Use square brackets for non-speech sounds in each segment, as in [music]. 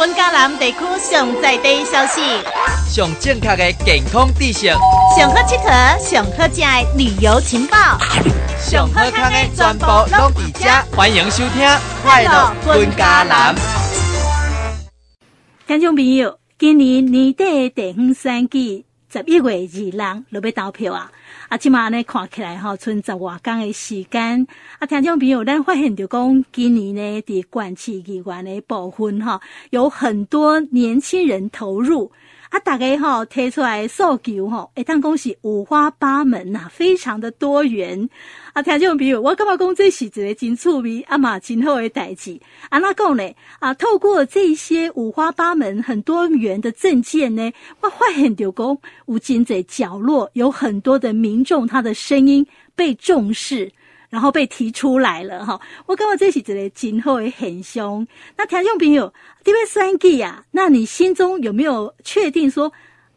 本嘉南地区上在地消息，上正确的健康知识，上好佚佗、上好食的旅游情报，上好康的全部拢伫遮，欢迎收听《快乐本嘉南》。听众朋友，今年年底地方选举，十一月二日就要投票啊！啊，即马呢看起来吼，剩十外天的时间。啊，听众朋友，咱发现就讲，今年呢，伫县市议员的部分哈，有很多年轻人投入。啊，大家吼提出来诉求吼，会当讲是五花八门呐，非常的多元。啊，听众朋友，我感觉讲这是一个真趣味啊嘛，真好的代志。啊，那讲呢？啊，透过这些五花八门、很多元的证件呢，我发现就讲，有真在角落有很多的民众，他的声音被重视。然后被提出来了哈，我感觉这是一个今后的很凶。那听众朋友，这边选举啊，那你心中有没有确定说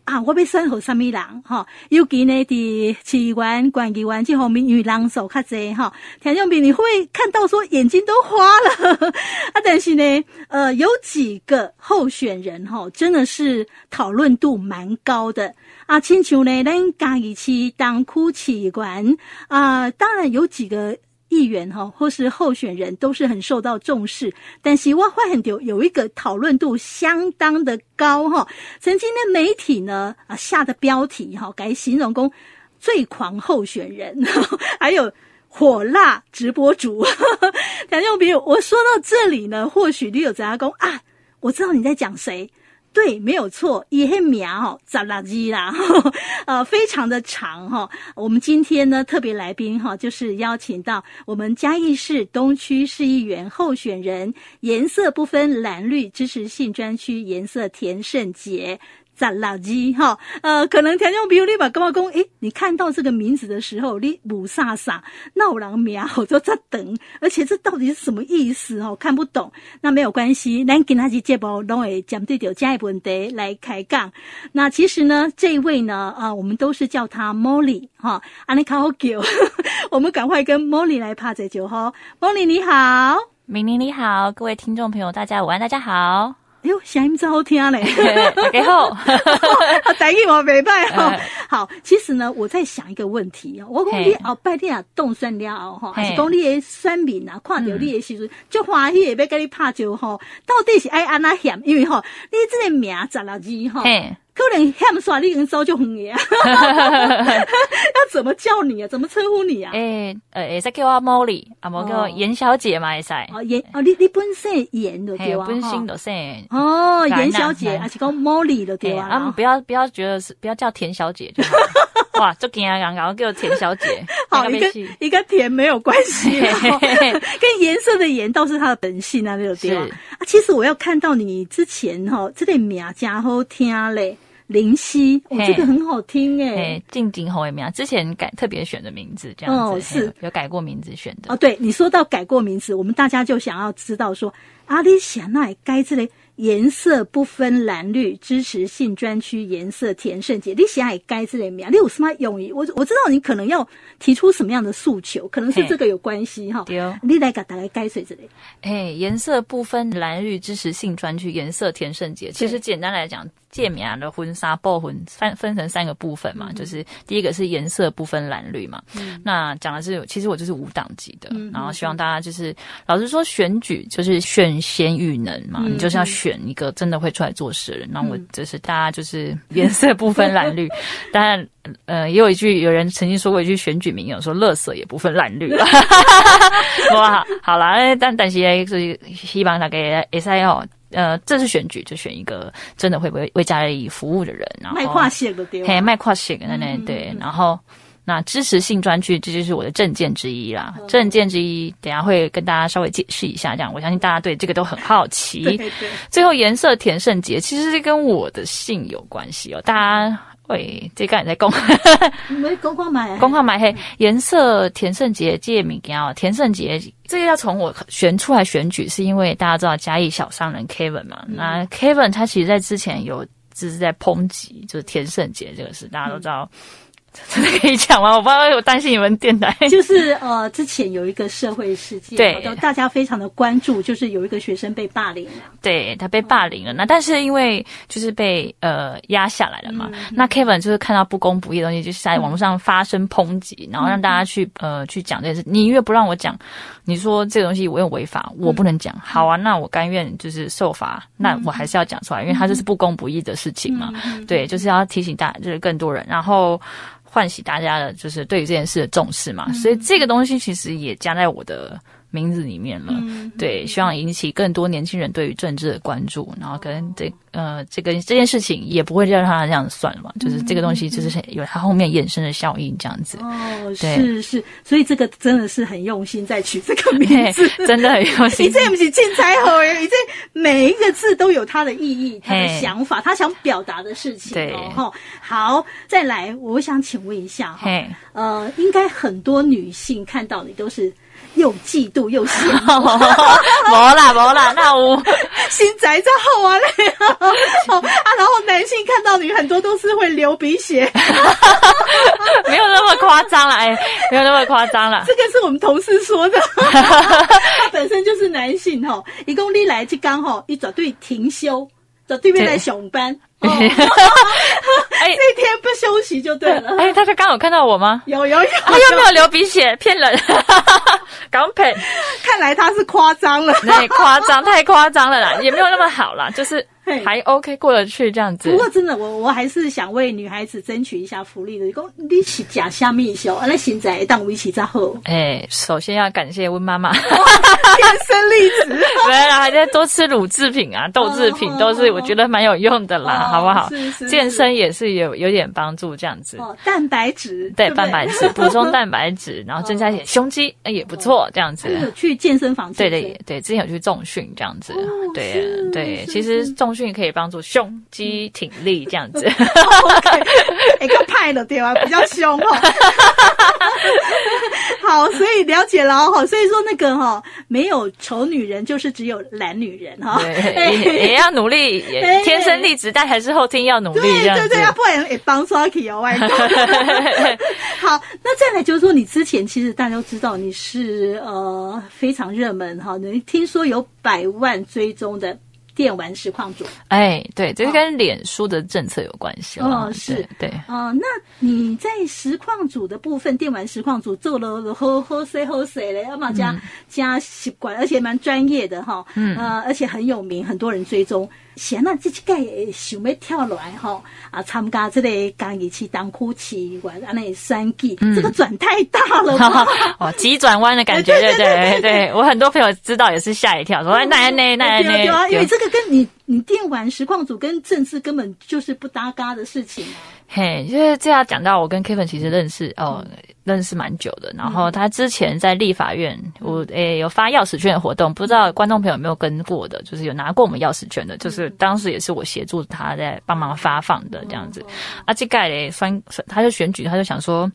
啊，我被选好什么人哈？尤其呢，的市议员、县议员这方面，因为人手较多哈。听众朋友，你会不会看到说眼睛都花了 [laughs] 啊？但是呢，呃，有几个候选人哈，真的是讨论度蛮高的。啊，亲像呢，咱嘉义市东区市议员啊，当然有几个议员哈，或是候选人都是很受到重视。但是我发现有有一个讨论度相当的高哈。曾经的媒体呢啊下的标题哈，改形容讲最狂候选人，[laughs] 还有火辣直播主。听众朋友，我说到这里呢，或许你有知道讲啊，我知道你在讲谁。对，没有错，一黑苗哈，杂垃圾啦，[laughs] 呃，非常的长哈。我们今天呢，特别来宾哈，就是邀请到我们嘉义市东区市议员候选人，颜色不分蓝绿支持性专区颜色田胜杰。杂垃圾哈，呃，可能听众朋友你把干嘛讲？诶，你看到这个名字的时候，你雾煞煞闹人苗，就在等，而且这到底是什么意思？哦，看不懂。那没有关系，咱今仔日节目拢会针对着这一问题来开讲。那其实呢，这一位呢，啊，我们都是叫他 Molly 哈，安尼好叫，[laughs] 我们赶快跟 Molly 来拍这酒哈。Molly 你好，明玲你好，各位听众朋友大家午安，大家好。哎呦，声音真好听嘞！[laughs] 大家好，[laughs] 台语我没拜哈。好，其实呢，我在想一个问题哦。我讲你后摆你啊冻酸了哈，还是讲你的选民啊，看到你的时阵就欢喜，要跟你拍照哈。到底是爱安那嫌？因为哈，你这个名杂垃圾哈。可能喊耍你人早就红呀，[laughs] 要怎么叫你啊？怎么称呼你啊？诶、欸，呃，会使叫我 Molly，啊，无叫颜小姐嘛，会使。哦，颜哦，你你本身颜的对吧？本身就姓。哦，颜小姐，还是讲 Molly 的对吧？啊，不要不要觉得是，不要叫田小姐就好。[laughs] 哇，就惊啊，然后叫田小姐。好，一个一个田没有关系，跟颜色的颜倒是她的本性啊，那个对吧？啊，其实我要看到你之前哈，这个名真好听嘞。林夕，我、哦、这个很好听诶、欸。静静侯为名，之前改特别选的名字这样子，哦、是有改过名字选的。哦，对，你说到改过名字，我们大家就想要知道说，阿里想那该这类颜色不分蓝绿支持性专区颜色田胜杰，你想也该这类名，你有什么？用意？我我知道你可能要提出什么样的诉求，可能是这个有关系哈。对哦，你来给大家该谁这里？哎，颜色不分蓝绿支持性专区颜色田胜杰，其实简单来讲。界面的婚纱爆婚分分成三个部分嘛，嗯、就是第一个是颜色不分蓝绿嘛，嗯、那讲的是其实我就是无党籍的，嗯、然后希望大家就是、嗯、老实说选举就是选贤与能嘛，嗯、你就是要选一个真的会出来做事的人，那、嗯、我就是大家就是 [laughs] 颜色不分蓝绿，当然呃也有一句有人曾经说过一句选举名言，说乐色也不分蓝绿，[laughs] 哇，好啦，但但是是希望大家 S I 哦。呃，这次选举就选一个真的会为为家里服务的人，然后卖跨线的对，嘿，卖跨线的那对，然后那支持性专区，这就是我的证件之一啦。证件之一，等下会跟大家稍微解释一下，这样我相信大家对这个都很好奇。对对。最后颜色田胜杰，其实是跟我的姓有关系哦，大家。喂，这个人在公，[laughs] 没公话买，公话买黑。颜色田胜杰这个名哦，田胜杰这个要从我选出来选举，是因为大家知道嘉义小商人 Kevin 嘛？嗯、那 Kevin 他其实在之前有就是在抨击，就是田胜杰这个事，大家都知道。真的可以讲吗？我不知道，我担心你们电台。[laughs] 就是呃，之前有一个社会事件，对，大家非常的关注，就是有一个学生被霸凌了，对，他被霸凌了。那但是因为就是被呃压下来了嘛，嗯、那 Kevin 就是看到不公不义的东西，就是在网络上发声抨击，嗯、然后让大家去呃去讲这件事。你越不让我讲，你说这个东西我又违法，我不能讲。嗯、好啊，那我甘愿就是受罚，那我还是要讲出来，因为他这是不公不义的事情嘛。嗯、对，就是要提醒大家，就是更多人，然后。唤起大家的就是对于这件事的重视嘛，嗯、所以这个东西其实也加在我的名字里面了。嗯、对，希望引起更多年轻人对于政治的关注，然后跟这呃这个这件事情也不会让他这样算了嘛，就是这个东西就是有它后面衍生的效应这样子。哦，对是是，所以这个真的是很用心在取这个名字，[laughs] 真的很用心。你这不是进彩好耶，你这每一个字都有它的意义、它的想法、他想表达的事情。对，哈，好，再来，我想请问一下哈，呃，应该很多女性看到你都是。又嫉妒又羡慕，[laughs] 没啦没啦，那我 [laughs] 心宅在好啊嘞，[laughs] 啊，然后男性看到你很多都是会流鼻血，没有那么夸张了，哎，没有那么夸张了，这个是我们同事说的，他本身就是男性哈，一共你来就刚好一早对停休，在对面来上班。[laughs] 哎，这天不休息就对了。哎，他是刚好看到我吗？有有有，他又没有流鼻血，骗人。[laughs] 港配，看来他是夸张了，太 [laughs] 夸张，太夸张了啦，也没有那么好啦，就是。还 OK 过得去这样子，不过真的，我我还是想为女孩子争取一下福利的。讲你是假虾米秀，那现在当围棋在后。哎，首先要感谢温妈妈，天生丽质。对啦，还在多吃乳制品啊、豆制品，都是我觉得蛮有用的啦，好不好？健身也是有有点帮助，这样子。哦，蛋白质，对，蛋白质 [laughs] 补充蛋白质，然后增加一点胸肌，也不错，这样子。去健身房，对对对，之前有去重训这样子，对对，其实重。训可以帮助胸肌挺立这样子，一个派的对吧？比较凶哦。[laughs] 好，所以了解了哈。所以说那个哈，没有丑女人，就是只有懒女人哈。[laughs] 也要努力，天生丽质，但还是后天要努力。对对对，要不然也帮刷起哦，外公。[laughs] 好，那再来就是说，你之前其实大家都知道你是呃非常热门哈，你听说有百万追踪的。电玩实况主，哎，对，这个跟脸书的政策有关系哦。是，对，哦、呃，那你在实况组的部分，电玩实况组做了好好谁好谁嘞，要么加加习惯，而且蛮专业的哈，嗯，呃，而且很有名，很多人追踪。闲了这几个想要跳来吼啊，参加这个刚一起当哭泣玩啊那三 G，这个转太大了 [laughs] 哦，急转弯的感觉，对对对，我很多朋友知道也是吓一跳，说哎那那那那，对啊，因为这个跟你你电玩实况组跟政治根本就是不搭嘎的事情啊。嘿，就是这样讲到我跟 Kevin 其实认识哦。认识蛮久的，然后他之前在立法院，我诶有发钥匙圈的活动，不知道观众朋友有没有跟过的，就是有拿过我们钥匙圈的，就是当时也是我协助他在帮忙发放的这样子。啊，这盖嘞，算他就选举，他就想说。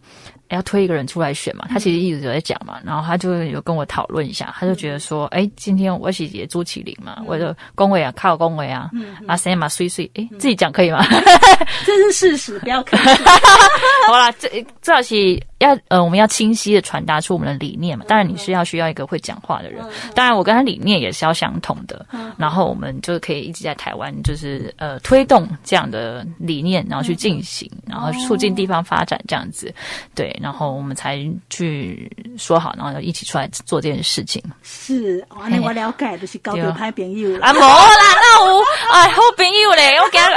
要推一个人出来选嘛？他其实一直有在讲嘛，然后他就有跟我讨论一下，他就觉得说，哎，今天我是也朱启麟嘛，我就恭维啊，靠恭维啊，啊谁嘛碎碎，哎，自己讲可以吗？[laughs] 这是事实，不要客气。[laughs] 好啦，这这是要呃，我们要清晰的传达出我们的理念嘛。当然你是要需要一个会讲话的人，当然我跟他理念也是要相同的，然后我们就可以一直在台湾就是呃推动这样的理念，然后去进行，然后促进地方发展这样子，对。然后我们才去说好，然后一起出来做这件事情。是，那我了解，就是交到歹朋友啊，没啦，那我哎，好朋友嘞，我给他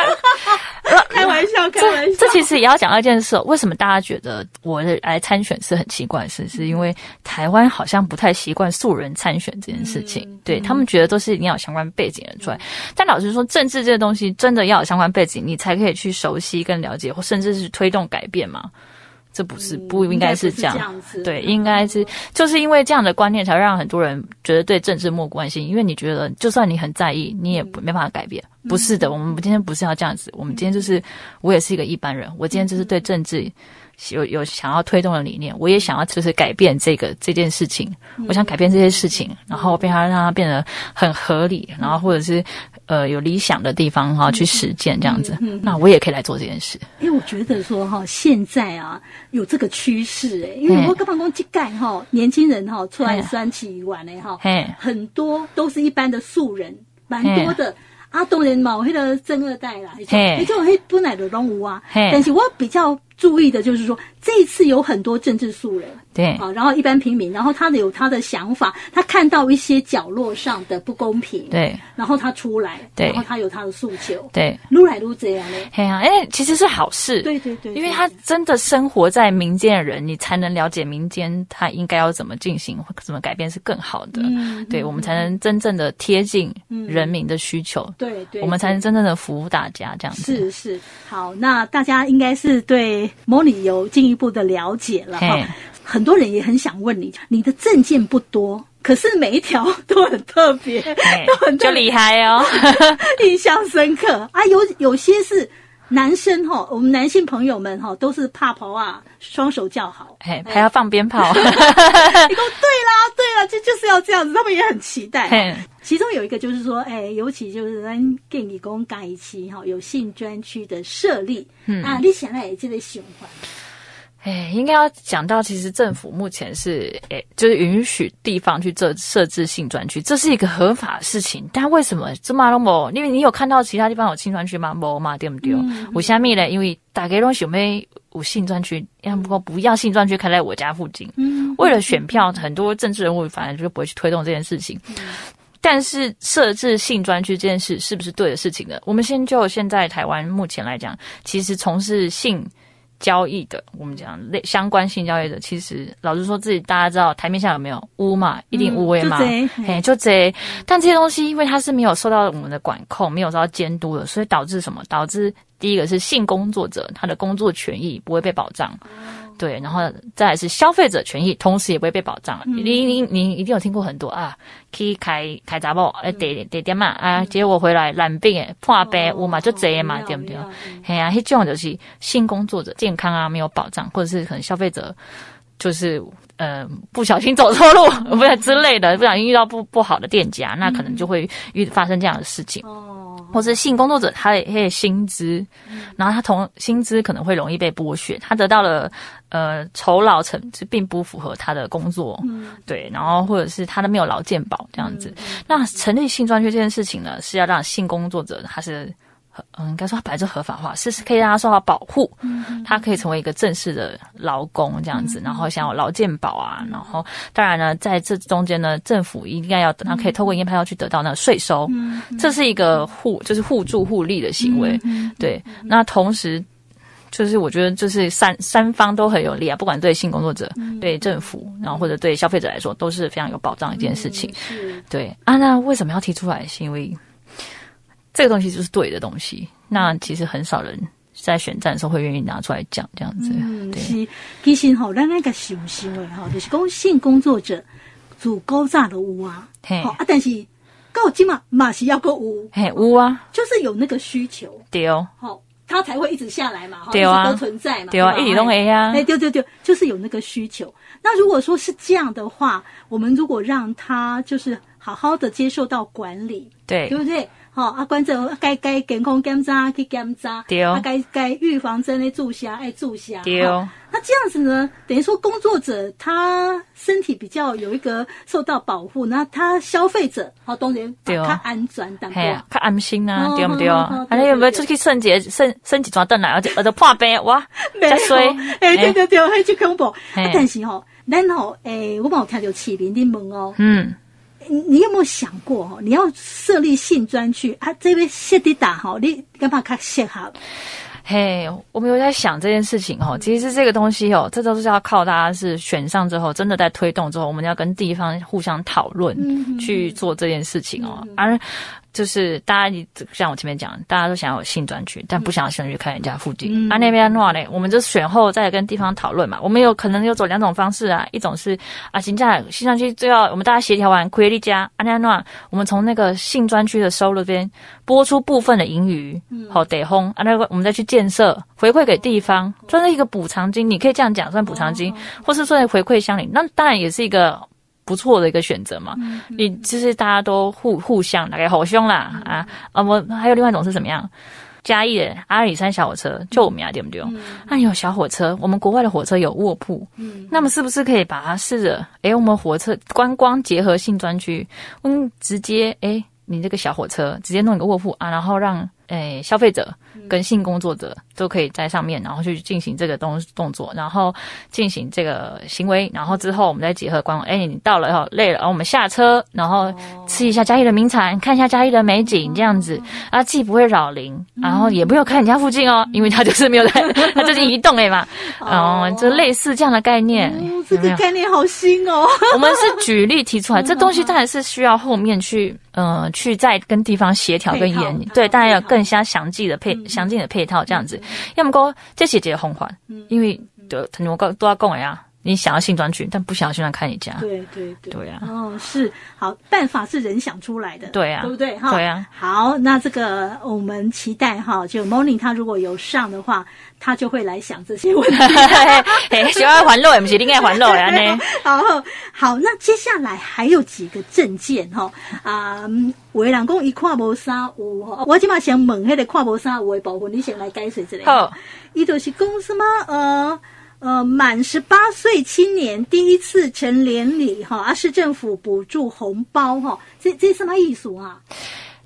开玩笑，开玩笑。这其实也要讲到一件事，为什么大家觉得我来参选是很奇怪的事？是因为台湾好像不太习惯素人参选这件事情，对他们觉得都是一定要有相关背景的出来。但老实说，政治这个东西真的要有相关背景，你才可以去熟悉跟了解，或甚至是推动改变嘛。这不是不应该是这样，嗯、这样子。对，应该是就是因为这样的观念，才让很多人觉得对政治漠不关心。因为你觉得，就算你很在意，你也没办法改变。嗯、不是的，我们今天不是要这样子，我们今天就是我也是一个一般人，我今天就是对政治有有想要推动的理念，我也想要就是改变这个这件事情，我想改变这些事情，然后变它让它变得很合理，然后或者是呃有理想的地方哈去实践这样子，那我也可以来做这件事。因为我觉得说哈，现在啊有这个趋势哎，因为我刚办公机盖哈，年轻人哈出来酸起玩的哈，很多都是一般的素人，蛮多的。啊，当然嘛，迄个真二代啦，迄种迄本来就拢有啊，但是我比较注意的就是说，这一次有很多政治素人。对，好，然后一般平民，然后他的有他的想法，他看到一些角落上的不公平，对，然后他出来，对，然后他有他的诉求，对，撸来撸这样嘞，嘿啊，哎，其实是好事，对对对，因为他真的生活在民间的人，你才能了解民间他应该要怎么进行，怎么改变是更好的，嗯，对，我们才能真正的贴近人民的需求，对对，我们才能真正的服务大家这样子，是是，好，那大家应该是对模拟有进一步的了解了哈。很多人也很想问你，你的证件不多，可是每一条都很特别，都很就厉害哦，[laughs] 印象深刻啊。有有些是男生哈，我们男性朋友们哈都是怕跑啊，双手叫好，哎，还要放鞭炮。[laughs] 你说对啦，对啦，就就是要这样子，他们也很期待。其中有一个就是说，哎，尤其就是咱建议公改一期哈，有性专区的设立，嗯啊，你想来也记得喜欢。哎，应该要讲到，其实政府目前是，哎，就是允许地方去设设置性专区，这是一个合法的事情。但为什么这么多？因为你有看到其他地方有性专区吗？没嘛，对不对？为什么呢？因为大家都想要有性专区，要不过不要性专区开在我家附近。嗯，为了选票，很多政治人物反而就不会去推动这件事情。但是设置性专区这件事是不是对的事情呢？我们先就现在台湾目前来讲，其实从事性。交易的，我们讲类相关性交易的，其实老实说，自己大家知道台面下有没有污嘛？一定污诶嘛，嗯、嘿，就这。但这些东西，因为它是没有受到我们的管控，没有受到监督的，所以导致什么？导致第一个是性工作者他的工作权益不会被保障。对，然后再来是消费者权益，同时也不会被保障。嗯、你你你一定有听过很多啊，可以开开杂报，哎，点点点嘛啊，结果回来染病诶，破病我嘛就这嘛，对不对？嘿啊，这种就是性工作者健康啊没有保障，或者是可能消费者就是呃不小心走错路，[laughs] 不是之类的，不小心遇到不不好的店家，那可能就会遇发生这样的事情。嗯或是性工作者，他的他的薪资，然后他同薪资可能会容易被剥削，他得到了呃酬劳成是并不符合他的工作，嗯、对，然后或者是他的没有劳健保这样子。嗯、那成立性专区这件事情呢，是要让性工作者他是。嗯，应该说他本来就合法化，是是可以让他受到保护，嗯，他可以成为一个正式的劳工这样子，嗯、然后想要劳健保啊，嗯、然后当然呢，在这中间呢，政府应该要等他可以透过验票要去得到那个税收，嗯，这是一个互就是互助互利的行为，嗯、对。那同时，就是我觉得就是三三方都很有利啊，不管对性工作者、嗯、对政府，然后或者对消费者来说，都是非常有保障的一件事情，嗯、对啊。那为什么要提出来？是因为。这个东西就是对的东西，那其实很少人在选战的时候会愿意拿出来讲这样子。嗯，对。是其实吼，咱那个想行为哈，就是讲性工作者足高炸的屋啊，嘿。啊，但是高金嘛嘛是要个屋，嘿屋啊，就是有那个需求，对哦，好，他才会一直下来嘛，对啊，都存在嘛，对啊，一直都没呀，哎，对对对，就是有那个需求。那如果说是这样的话，我们如果让他就是好好的接受到管理，对，对不对？好，啊，观众该该健康检查去检查，对哦，啊，该该预防针的注射爱注射，对哦。那这样子呢，等于说工作者他身体比较有一个受到保护，那他消费者好当然对哦，他安全当然他安心啊，对不对哦？啊，你有没有出去剩几剩剩几抓凳来，而且而且破病哇，[laughs] 加衰，哎，对对对，很就恐怖。但是吼，然后诶，我冇听到市民的问哦，嗯。你你有没有想过哦？你要设立性专区啊？这边谢地打哈，你干嘛看谢哈？嘿，我们有在想这件事情哦。其实这个东西哦，这都是要靠大家是选上之后，真的在推动之后，我们要跟地方互相讨论去做这件事情哦。而就是大家像我前面讲，大家都想要有性专区，但不想要性专区开人家附近。嗯、啊，那边的话呢，我们就选后再跟地方讨论嘛。我们有可能有走两种方式啊，一种是啊，现在性专区最后我们大家协调完，亏利家啊那那，我们从那个性专区的收入边拨出部分的盈余，好得轰啊那个我们再去建设，回馈给地方，算是一个补偿金，你可以这样讲，算补偿金，或是说回馈乡里，那当然也是一个。不错的一个选择嘛，你就是大家都互互相大概好凶啦、嗯、啊啊！我还有另外一种是怎么样？嘉义的阿里山小火车，就我们啊对不对？那有小火车，我们国外的火车有卧铺，嗯，那么是不是可以把它试着？诶，我们火车观光结合性专区，嗯，直接诶，你这个小火车直接弄一个卧铺啊，然后让诶消费者跟性工作者。都可以在上面，然后去进行这个动动作，然后进行这个行为，然后之后我们再结合观光。哎，你到了以后累了，然后我们下车，然后吃一下嘉义的名产，看一下嘉义的美景，这样子。啊，既不会扰邻，然后也不用看你家附近哦，因为他就是没有在，[laughs] 他最近移动哎嘛，哦，就类似这样的概念。这个概念好新哦。[laughs] 我们是举例提出来，这东西当然是需要后面去，嗯，去再跟地方协调跟研，对，当然要更加详细的配详尽的配套这样子。要么讲这是一个方法，因为的，我讲都要讲呀。你想要性专区，但不想要性专看你家。对对对，对啊。哦，是好办法是人想出来的。对啊，对不对？哈，对啊。好，那这个我们期待哈，就 Morning 他如果有上的话，他就会来想这些问题。[laughs] 喜欢环路，也不是应该环路呀呢？[laughs] 好好，那接下来还有几个证件哈啊，有的人讲一跨无三五，我今嘛想问那个跨无三五的部分，你先来解释一下。好，伊就是讲什么呃。呃，满十八岁青年第一次成年礼哈，啊，市政府补助红包哈，这这什么意思啊？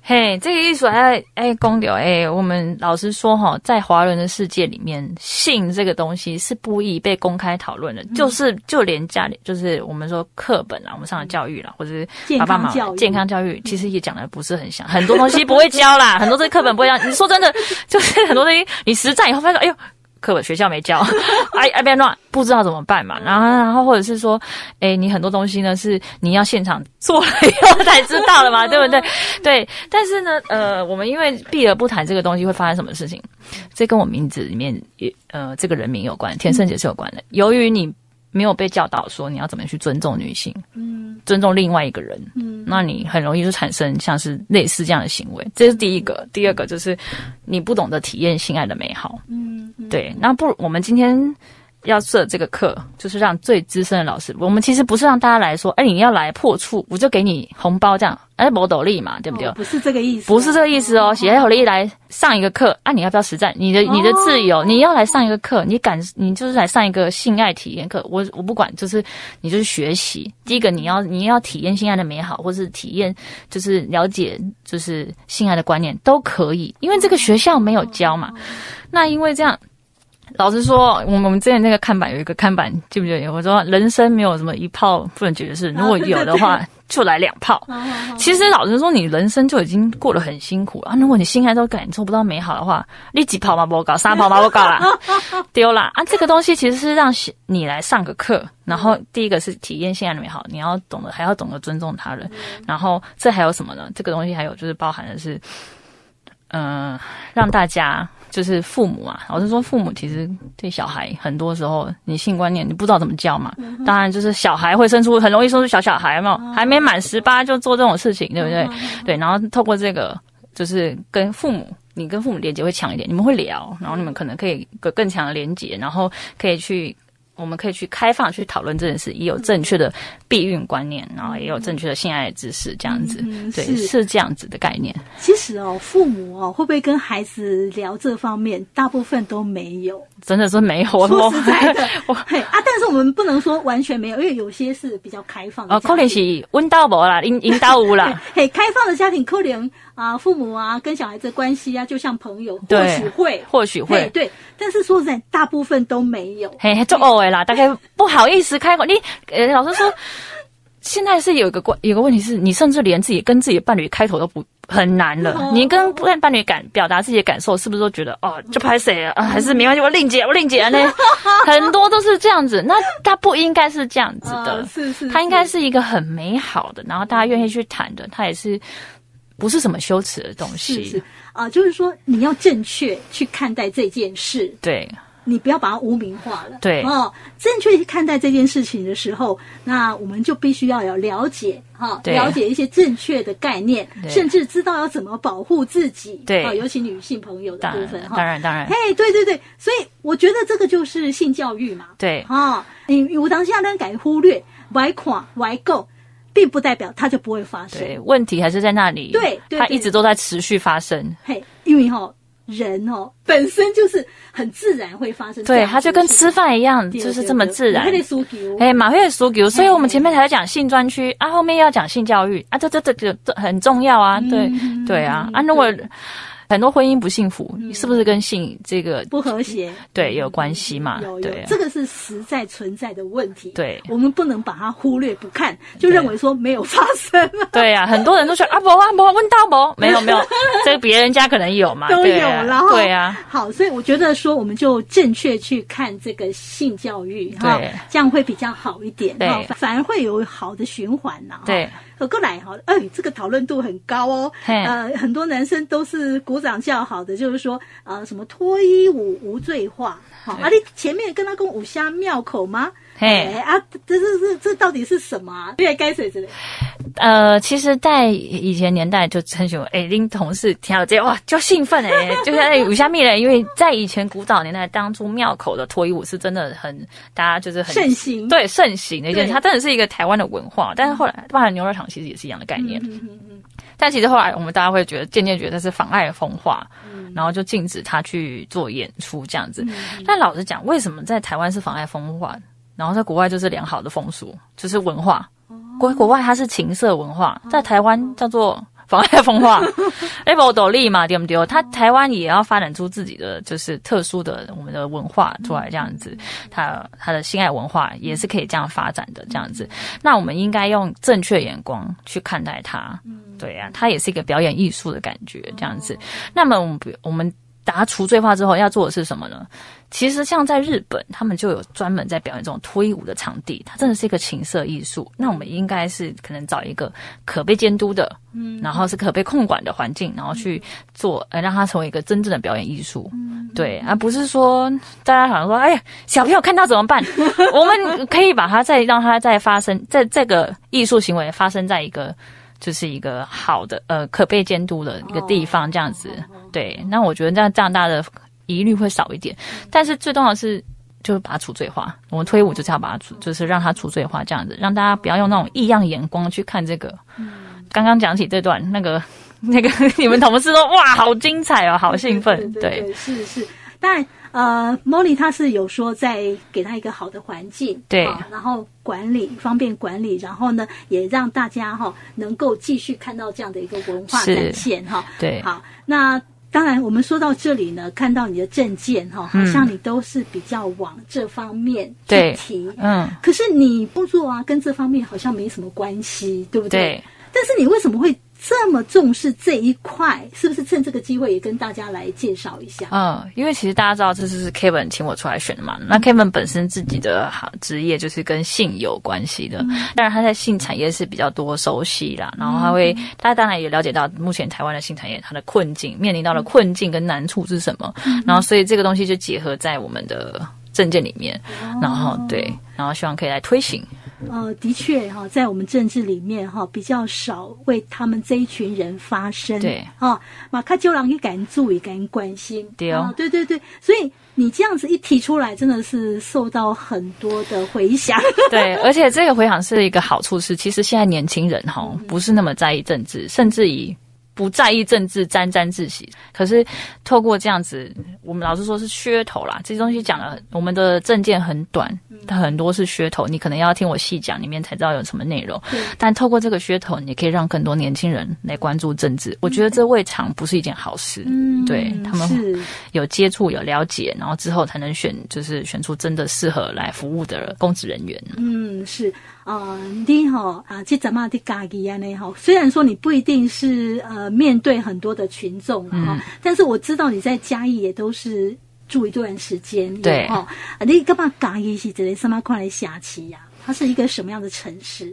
嘿，这个意思还哎，公牛哎，我们老实说哈，在华人的世界里面，性这个东西是不宜被公开讨论的，嗯、就是就连家里，就是我们说课本啊，我们上的教育啦，或者是爸爸妈妈健康教育，其实也讲的不是很详，很多东西不会教啦，很多这课本不会教。你说真的，[laughs] 就是很多东西，你实战以后发现，哎呦。课本学校没教，哎哎别乱，不知道怎么办嘛。然后然后或者是说，哎，你很多东西呢是你要现场做了以后才知道的嘛，[laughs] 对不对？对。但是呢，呃，我们因为避而不谈这个东西会发生什么事情，这跟我名字里面也呃这个人名有关，田胜杰是有关的。由于你。没有被教导说你要怎么去尊重女性，嗯，尊重另外一个人，嗯，那你很容易就产生像是类似这样的行为，这是第一个。第二个就是你不懂得体验性爱的美好，嗯，对。那不如我们今天。要设这个课，就是让最资深的老师。我们其实不是让大家来说，哎，你要来破处，我就给你红包这样，哎，没斗笠嘛，对不对？哦，不是这个意思，不是这个意思哦。写好了一来上一个课啊，你要不要实战？你的你的自由，哦，你要来上一个课，你敢，你就是来上一个性爱体验课。我我不管，就是你就是学习。第一个，你要你要体验性爱的美好，或是体验就是了解就是性爱的观念都可以，因为这个学校没有教嘛。那因为这样。老实说，我们我们之前那个看板有一个看板，记不记得？我说人生没有什么一炮不能解决的事，如果有的话，[laughs] 就来两炮。其实老实说，你人生就已经过得很辛苦了。如果你心爱都感受不到美好的话，你几炮嘛不搞，三炮嘛不搞啦，[laughs] 丢啦啊！这个东西其实是让你来上个课，然后第一个是体验性爱的美好，你要懂得，还要懂得尊重他人。然后这还有什么呢？这个东西还有就是包含的是，嗯、呃，让大家。就是父母啊，老实说，父母其实对小孩很多时候，你性观念你不知道怎么教嘛。当然，就是小孩会生出很容易生出小小孩嘛，还没满十八就做这种事情，对不对？对，然后透过这个，就是跟父母，你跟父母连接会强一点，你们会聊，然后你们可能可以更更强的连接，然后可以去。我们可以去开放去讨论这件事，也有正确的避孕观念，然后也有正确的性爱知识，这样子，嗯、对，是，是这样子的概念。其实哦，父母哦，会不会跟孩子聊这方面？大部分都没有，真的是没有。说实在的，[laughs] 啊，但是我们不能说完全没有，因为有些是比较开放的。哦，可能是温到无啦，引引导无啦。[laughs] 嘿，开放的家庭可能啊，父母啊，跟小孩子关系啊，就像朋友，或许会，或许会，对。但是说实在，大部分都没有。嘿，做偶尔啦，大概不好意思开口。你呃，老实说，现在是有一个关，有个问题是你甚至连自己跟自己的伴侣开头都不很难了。哦、你跟伴伴侣感表达自己的感受，是不是都觉得哦，就拍谁啊？还是没关系，我另结，我另结呢？[laughs] 很多都是这样子。那他不应该是这样子的，哦、是是，是，他应该是一个很美好的，然后大家愿意去谈的。他也是。不是什么羞耻的东西。是是啊、呃，就是说你要正确去看待这件事。对。你不要把它污名化了。对哦，正确去看待这件事情的时候，那我们就必须要有了解哈、哦，了解一些正确的概念，甚至知道要怎么保护自己。对，哦、尤其女性朋友的部分哈。当然，当然。嘿，对对对，所以我觉得这个就是性教育嘛。对。哈、哦，你有当下呢，敢忽略、歪垮、歪够，并不代表它就不会发生。对，问题还是在那里。对，对对它一直都在持续发生。嘿，因为哈、哦。人哦，本身就是很自然会发生。对，它就跟吃饭一样，就是这么自然。哎，马会输球，所以我们前面才讲性专区啊，后面要讲性教育啊，这这这这很重要啊，对对啊啊，如果。很多婚姻不幸福，嗯、是不是跟性这个不和谐对有关系嘛？有有对、啊，这个是实在存在的问题。对，我们不能把它忽略不看，就认为说没有发生。对呀、啊，很多人都说啊不啊不，问到不？没有没有，[laughs] 这个别人家可能有嘛？都有，然后对啊。好，所以我觉得说，我们就正确去看这个性教育哈，这样会比较好一点。对，反而会有好的循环呐。对。合过来哈，哎，这个讨论度很高哦。呃，很多男生都是鼓掌叫好的，就是说，呃，什么脱衣舞无罪化，好，啊，你前面跟他共武侠妙口吗？嘿，啊，这这这这到底是什么啊？对，该谁之类。呃，其实，在以前年代就很喜欢，哎，拎同事听到这哇，就兴奋哎，[laughs] 就是哎，五虾米嘞，因为在以前古早年代，当初庙口的脱衣舞是真的很，大家就是很盛行，对，盛行的一件事，它真的是一个台湾的文化。但是后来，包含牛肉场其实也是一样的概念。嗯嗯嗯。但其实后来，我们大家会觉得，渐渐觉得是妨碍风化，然后就禁止他去做演出这样子。但老实讲，为什么在台湾是妨碍风化？然后在国外就是良好的风俗，就是文化。国国外它是情色文化，在台湾叫做妨碍风化。[laughs] 哎，不斗笠嘛，对不对？它台湾也要发展出自己的就是特殊的我们的文化出来，这样子，它它的性爱文化也是可以这样发展的，这样子。那我们应该用正确眼光去看待它。对呀、啊，它也是一个表演艺术的感觉，这样子。那么我们我们。打它除罪化之后要做的是什么呢？其实像在日本，他们就有专门在表演这种脱衣舞的场地，它真的是一个情色艺术。那我们应该是可能找一个可被监督的，嗯，然后是可被控管的环境，然后去做，呃，让它成为一个真正的表演艺术。嗯，对，而不是说大家好像说，哎呀，小朋友看到怎么办？[laughs] 我们可以把它再让它再发生，在这个艺术行为发生在一个。就是一个好的呃可被监督的一个地方，这样子。对，那我觉得这样这样大的疑虑会少一点。但是最重要的是，就是把它除罪化。我们脱衣舞就是要把它除，就是让它除罪化，这样子，让大家不要用那种异样眼光去看这个。刚刚讲起这段，那个 [laughs] 那个你们同事说哇，好精彩哦，好兴奋。对，对，对，是是。但呃，Molly 他是有说在给他一个好的环境，对，然后。管理方便管理，然后呢，也让大家哈能够继续看到这样的一个文化展现哈。对，好，那当然我们说到这里呢，看到你的证件哈，好像你都是比较往这方面去提，嗯，可是你工作啊，跟这方面好像没什么关系，对不对？对。但是你为什么会？这么重视这一块，是不是趁这个机会也跟大家来介绍一下？嗯，因为其实大家知道这次是 Kevin 请我出来选的嘛。那 Kevin 本身自己的职业就是跟性有关系的，当然他在性产业是比较多熟悉啦。然后他会，大家当然也了解到目前台湾的性产业它的困境，面临到的困境跟难处是什么。然后所以这个东西就结合在我们的证件里面，然后对，然后希望可以来推行。呃，的确哈，在我们政治里面哈，比较少为他们这一群人发声。对，哈，马卡鸠郎也敢注意，敢关心。对哦，对对对，所以你这样子一提出来，真的是受到很多的回响。[laughs] 对，而且这个回响是一个好处是，其实现在年轻人哈不是那么在意政治，甚至以。不在意政治，沾沾自喜。可是透过这样子，我们老实说是噱头啦。这些东西讲了，我们的政见很短，它很多是噱头。你可能要听我细讲，里面才知道有什么内容。但透过这个噱头，你可以让更多年轻人来关注政治。我觉得这未尝不是一件好事。嗯，对他们有接触、有了解，然后之后才能选，就是选出真的适合来服务的公职人员。嗯，是。啊，你好啊，这怎么的家己啊？你好，虽然说你不一定是呃面对很多的群众哈，但是我知道你在嘉义也都是住一段时间，对哈。你干嘛嘉义是这里什么快来下棋呀？它是一个什么样的城市？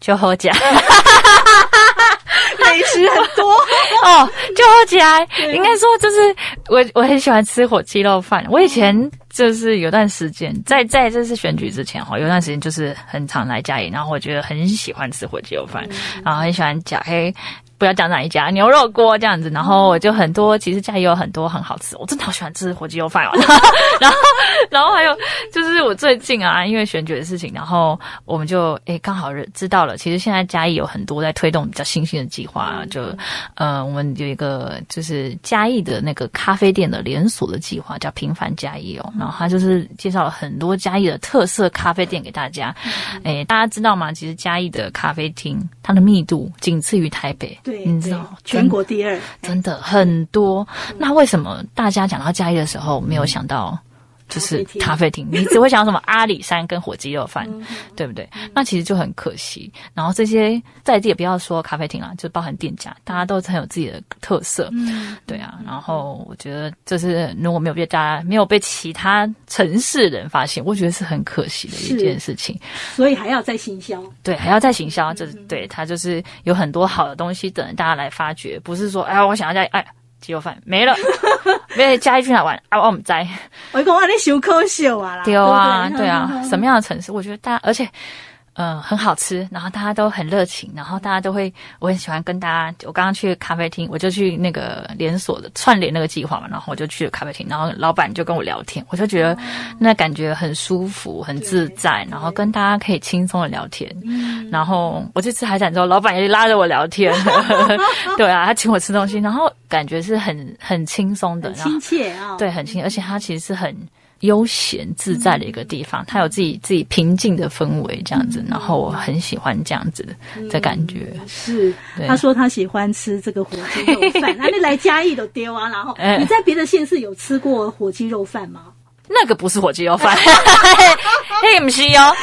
就好讲，[laughs] 美食很多 [laughs] 哦，就好起来，应该说就是我我很喜欢吃火鸡肉饭。我以前就是有段时间，在在这次选举之前哈，有段时间就是很常来嘉义，然后我觉得很喜欢吃火鸡肉饭，然后很喜欢加黑。不要讲哪一家牛肉锅这样子，然后我就很多，其实家里有很多很好吃，我真的好喜欢吃火鸡肉饭哦。[laughs] 然后，然后还有就是我最近啊，因为选举的事情，然后我们就诶刚好知道了，其实现在嘉义有很多在推动比较新兴的计划，就呃我们有一个就是嘉义的那个咖啡店的连锁的计划，叫平凡嘉义哦。然后他就是介绍了很多嘉义的特色咖啡店给大家。诶大家知道吗？其实嘉义的咖啡厅它的密度仅次于台北。对，你知道全国第二，真的很多。那为什么大家讲到嘉义的时候没有想到？就是咖啡厅，你只会想到什么阿里山跟火鸡肉饭，对不对？那其实就很可惜。然后这些在地也不要说咖啡厅啦，就包含店家，大家都很有自己的特色，嗯对啊。然后我觉得就是如果没有被大家没有被其他城市人发现，我觉得是很可惜的一件事情。所以还要再行销，对，还要再行销，就是对它就是有很多好的东西等大家来发掘，不是说哎呀，我想要在哎。鸡肉饭没了，没加一句哪玩啊？我们在。我讲啊，你小可笑啊啦！对啊，对啊，[laughs] 什么样的城市？我觉得大家，而且。嗯，很好吃，然后大家都很热情，然后大家都会，我很喜欢跟大家。我刚刚去咖啡厅，我就去那个连锁的串联那个计划嘛，然后我就去了咖啡厅，然后老板就跟我聊天，我就觉得那感觉很舒服、很自在，然后跟大家可以轻松的聊天。然后我去吃海产之后，老板也拉着我聊天，[laughs] 对啊，他请我吃东西，然后感觉是很很轻松的，亲切啊，对，很亲切，而且他其实是很。悠闲自在的一个地方，它有自己自己平静的氛围，这样子，然后我很喜欢这样子的感觉。是，他说他喜欢吃这个火鸡肉饭，[laughs] 那你来嘉义都丢啊。然后 [laughs] 你在别的县市有吃过火鸡肉饭吗？那个不是火鸡肉饭，[laughs] 嘿，不是哦，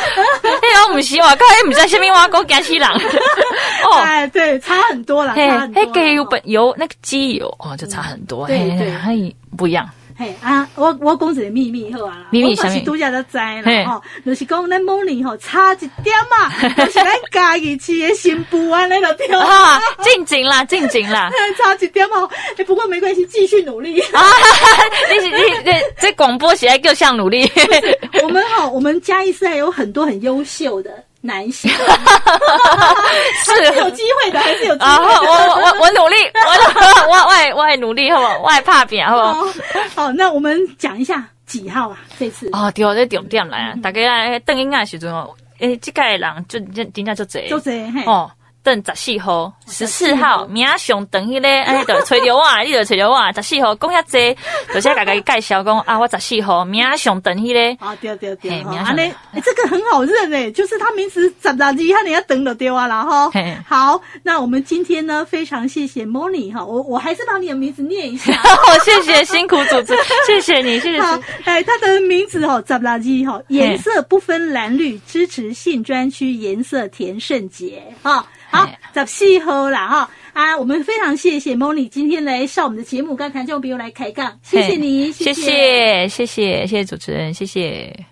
嘿，我不是哦，刚才不知道下面挖沟加西郎。哦，哎，对，差很多了，差很多。嘿，给油本油那个鸡油哦，就差很多，对对，嘿，不一样。嘿啊，我我讲一个秘密好啊啦，秘密是拄则都知啦吼，就是讲咱某年吼差一点嘛，[laughs] 就是咱家己饲的新妇安尼就对啊，进前啦，进前啦，[laughs] 差一点嘛，哎，不过没关系，继续努力啊！[laughs] 你你这这广播起来更像努力。我们哈，我们嘉义市还有很多很优秀的。男性是有机会的，还是有机会的。我我我努力，我我我我也努力，好不好？[laughs] 我也怕扁，好不好？好，那我们讲一下几号啊？这次哦，对，这重点来啊！大家来等应该时阵哦，诶，这届人就真真正就这，就这哦。等十四号，十四号名上等迄个，[laughs] 哎，就找着我，你就找着我。十四号讲遐济，就先甲家己介绍讲啊，我十四号名上等迄个。啊，对对对，啊，呢，哎，这个很好认诶，就是他名字十六字，他你要等就对啊啦哈。好，那我们今天呢，非常谢谢 Moni 哈，我我还是把你的名字念一下。好，[laughs] 谢谢辛苦主持，[laughs] 谢谢你，谢谢。哎，他的名字哈，十六字哈，颜色不分蓝绿，支持性专区颜色田胜杰哈。好，十四号啦哈啊！我们非常谢谢 Moni 今天来上我们的节目，跟听众朋友来开杠，谢谢你，谢谢，谢谢，谢谢，谢谢主持人，谢谢。